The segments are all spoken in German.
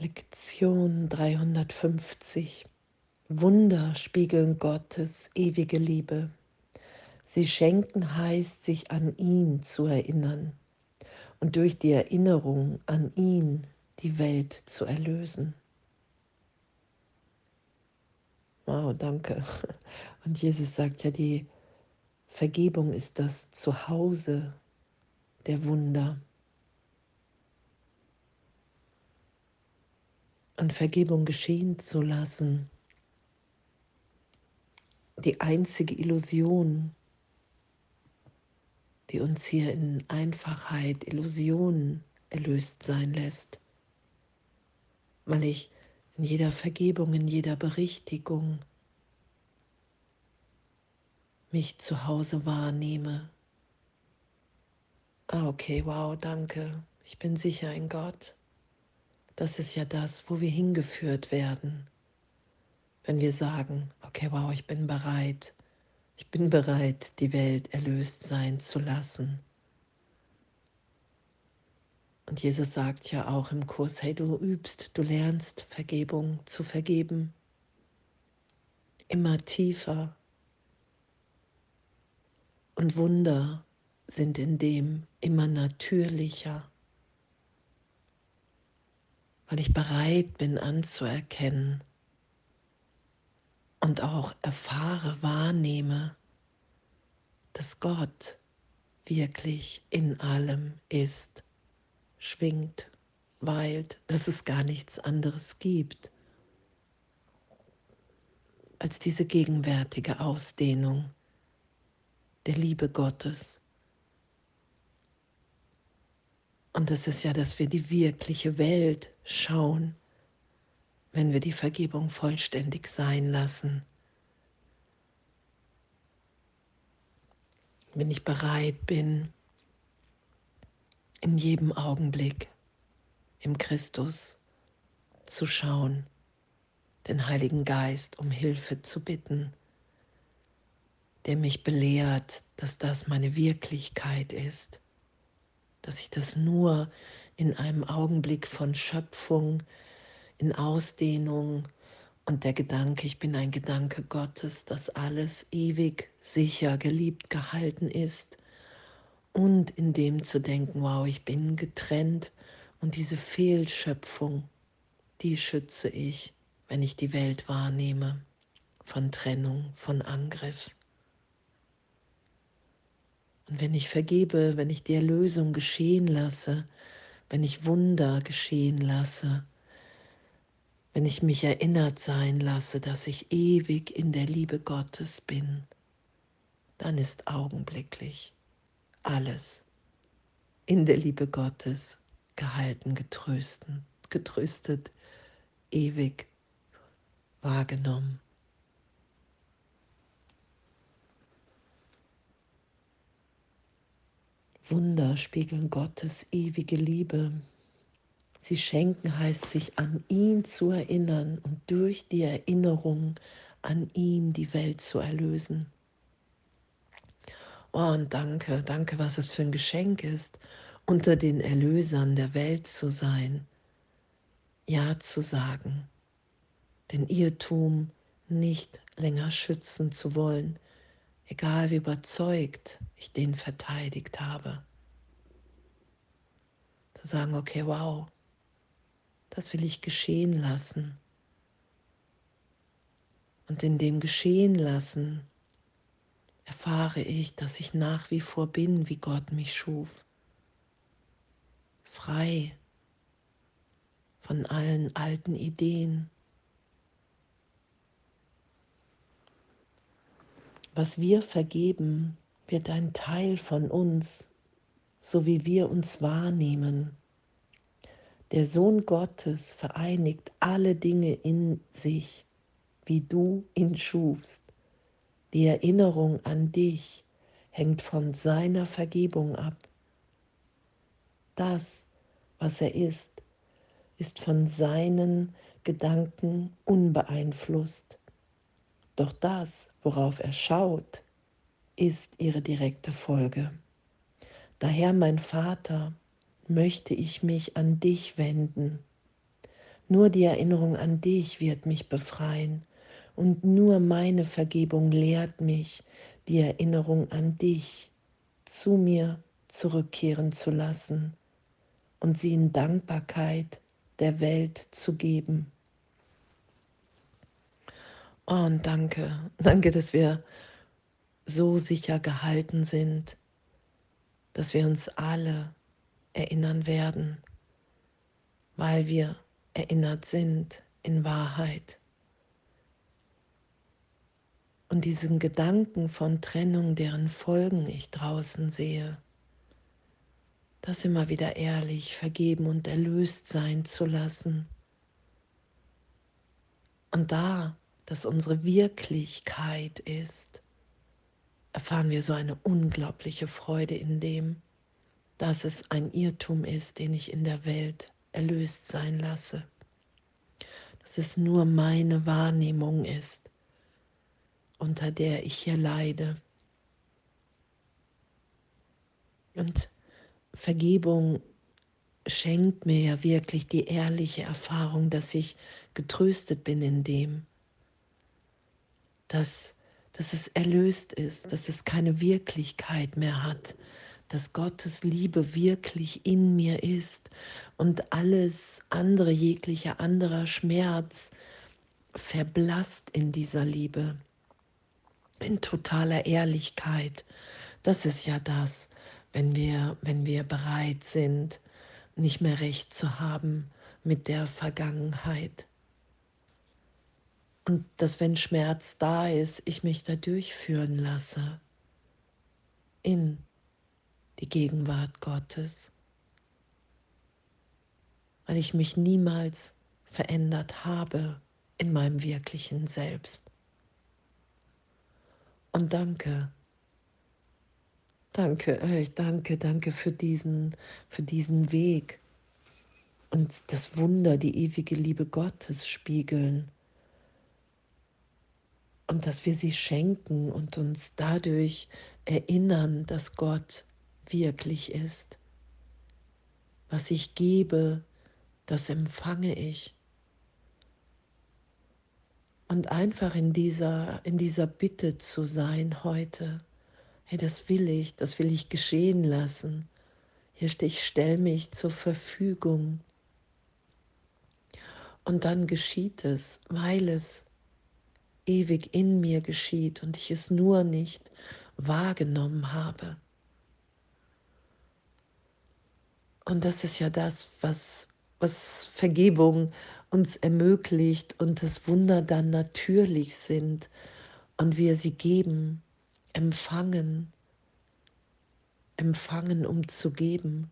Lektion 350 Wunder spiegeln Gottes ewige Liebe. Sie schenken heißt, sich an ihn zu erinnern und durch die Erinnerung an ihn die Welt zu erlösen. Wow, danke. Und Jesus sagt ja, die Vergebung ist das Zuhause der Wunder. Und Vergebung geschehen zu lassen, die einzige Illusion, die uns hier in Einfachheit, Illusionen erlöst sein lässt, weil ich in jeder Vergebung, in jeder Berichtigung mich zu Hause wahrnehme. Ah, okay, wow, danke. Ich bin sicher in Gott. Das ist ja das, wo wir hingeführt werden, wenn wir sagen, okay, wow, ich bin bereit. Ich bin bereit, die Welt erlöst sein zu lassen. Und Jesus sagt ja auch im Kurs, hey, du übst, du lernst Vergebung zu vergeben. Immer tiefer. Und Wunder sind in dem immer natürlicher, weil ich bereit bin anzuerkennen und auch erfahre, wahrnehme, dass Gott wirklich in allem ist schwingt, weilt, dass es gar nichts anderes gibt als diese gegenwärtige Ausdehnung der Liebe Gottes. Und es ist ja, dass wir die wirkliche Welt schauen, wenn wir die Vergebung vollständig sein lassen. Wenn ich bereit bin, in jedem Augenblick im Christus zu schauen, den Heiligen Geist um Hilfe zu bitten, der mich belehrt, dass das meine Wirklichkeit ist, dass ich das nur in einem Augenblick von Schöpfung, in Ausdehnung und der Gedanke, ich bin ein Gedanke Gottes, dass alles ewig, sicher, geliebt gehalten ist, und in dem zu denken, wow, ich bin getrennt und diese Fehlschöpfung, die schütze ich, wenn ich die Welt wahrnehme, von Trennung, von Angriff. Und wenn ich vergebe, wenn ich die Erlösung geschehen lasse, wenn ich Wunder geschehen lasse, wenn ich mich erinnert sein lasse, dass ich ewig in der Liebe Gottes bin, dann ist augenblicklich alles in der Liebe Gottes gehalten, getrösten, getröstet, ewig wahrgenommen. Wunder spiegeln Gottes ewige Liebe. Sie schenken heißt sich an ihn zu erinnern und durch die Erinnerung an ihn die Welt zu erlösen. Oh, und danke, danke, was es für ein Geschenk ist, unter den Erlösern der Welt zu sein, Ja zu sagen, den Irrtum nicht länger schützen zu wollen, egal wie überzeugt ich den verteidigt habe. Zu sagen, okay, wow, das will ich geschehen lassen. Und in dem Geschehen lassen erfahre ich, dass ich nach wie vor bin, wie Gott mich schuf. Frei von allen alten Ideen. Was wir vergeben, wird ein Teil von uns, so wie wir uns wahrnehmen. Der Sohn Gottes vereinigt alle Dinge in sich, wie du ihn schufst. Die Erinnerung an dich hängt von seiner Vergebung ab. Das, was er ist, ist von seinen Gedanken unbeeinflusst. Doch das, worauf er schaut, ist ihre direkte Folge. Daher, mein Vater, möchte ich mich an dich wenden, Nur die Erinnerung an dich wird mich befreien und nur meine Vergebung lehrt mich, die Erinnerung an dich zu mir zurückkehren zu lassen und sie in Dankbarkeit der Welt zu geben. Oh, und danke, danke, dass wir so sicher gehalten sind, dass wir uns alle erinnern werden, weil wir erinnert sind in Wahrheit. Und diesen Gedanken von Trennung, deren Folgen ich draußen sehe, das immer wieder ehrlich vergeben und erlöst sein zu lassen. Und da das unsere Wirklichkeit ist, erfahren wir so eine unglaubliche Freude in dem, dass es ein Irrtum ist, den ich in der Welt erlöst sein lasse. Dass es nur meine Wahrnehmung ist, unter der ich hier leide. Und Vergebung schenkt mir ja wirklich die ehrliche Erfahrung, dass ich getröstet bin in dem, dass, dass es erlöst ist, dass es keine Wirklichkeit mehr hat, dass Gottes Liebe wirklich in mir ist und alles andere, jeglicher anderer Schmerz verblasst in dieser Liebe, in totaler Ehrlichkeit. Das ist ja das, wenn wir, wenn wir bereit sind, nicht mehr recht zu haben mit der Vergangenheit. Und dass wenn Schmerz da ist, ich mich da durchführen lasse. In die Gegenwart Gottes, weil ich mich niemals verändert habe in meinem wirklichen Selbst. Und danke, danke, ich danke, danke für diesen, für diesen Weg. Und das Wunder, die ewige Liebe Gottes spiegeln und dass wir sie schenken und uns dadurch erinnern, dass Gott wirklich ist. Was ich gebe, das empfange ich. Und einfach in dieser, in dieser Bitte zu sein heute, hey, das will ich, das will ich geschehen lassen. Hier stehe ich, stelle mich zur Verfügung. Und dann geschieht es, weil es ewig in mir geschieht und ich es nur nicht wahrgenommen habe. Und das ist ja das, was, was Vergebung uns ermöglicht und das Wunder dann natürlich sind und wir sie geben, empfangen, empfangen, um zu geben.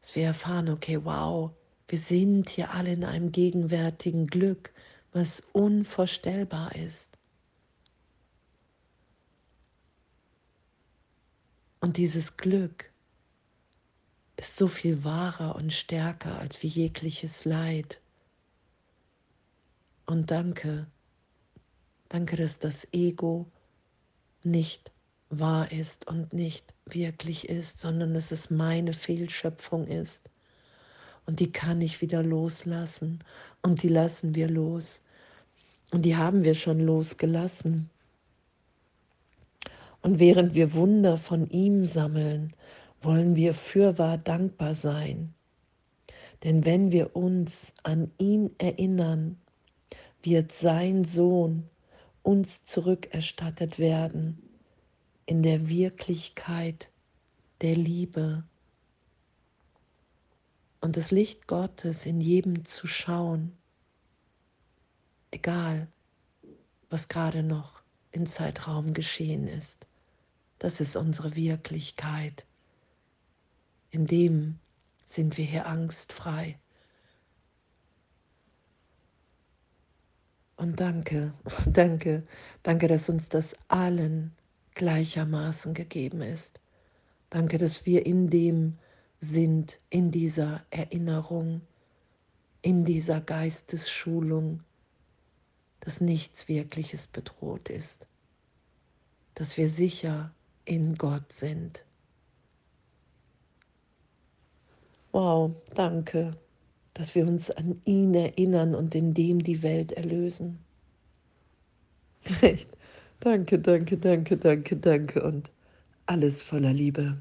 Dass wir erfahren, okay, wow, wir sind hier alle in einem gegenwärtigen Glück, was unvorstellbar ist. Und dieses Glück ist so viel wahrer und stärker als wie jegliches Leid. Und danke, danke, dass das Ego nicht wahr ist und nicht wirklich ist, sondern dass es meine Fehlschöpfung ist. Und die kann ich wieder loslassen und die lassen wir los. Und die haben wir schon losgelassen. Und während wir Wunder von ihm sammeln, wollen wir fürwahr dankbar sein. Denn wenn wir uns an ihn erinnern, wird sein Sohn uns zurückerstattet werden in der Wirklichkeit der Liebe und das Licht Gottes in jedem zu schauen, egal was gerade noch im Zeitraum geschehen ist. Das ist unsere Wirklichkeit. In dem sind wir hier angstfrei. Und danke, danke, danke, dass uns das allen gleichermaßen gegeben ist. Danke, dass wir in dem sind, in dieser Erinnerung, in dieser Geistesschulung, dass nichts Wirkliches bedroht ist, dass wir sicher in Gott sind. Wow, danke. dass wir uns an ihn erinnern und in dem die Welt erlösen. Echt. Danke, danke, danke, danke, danke und alles voller Liebe.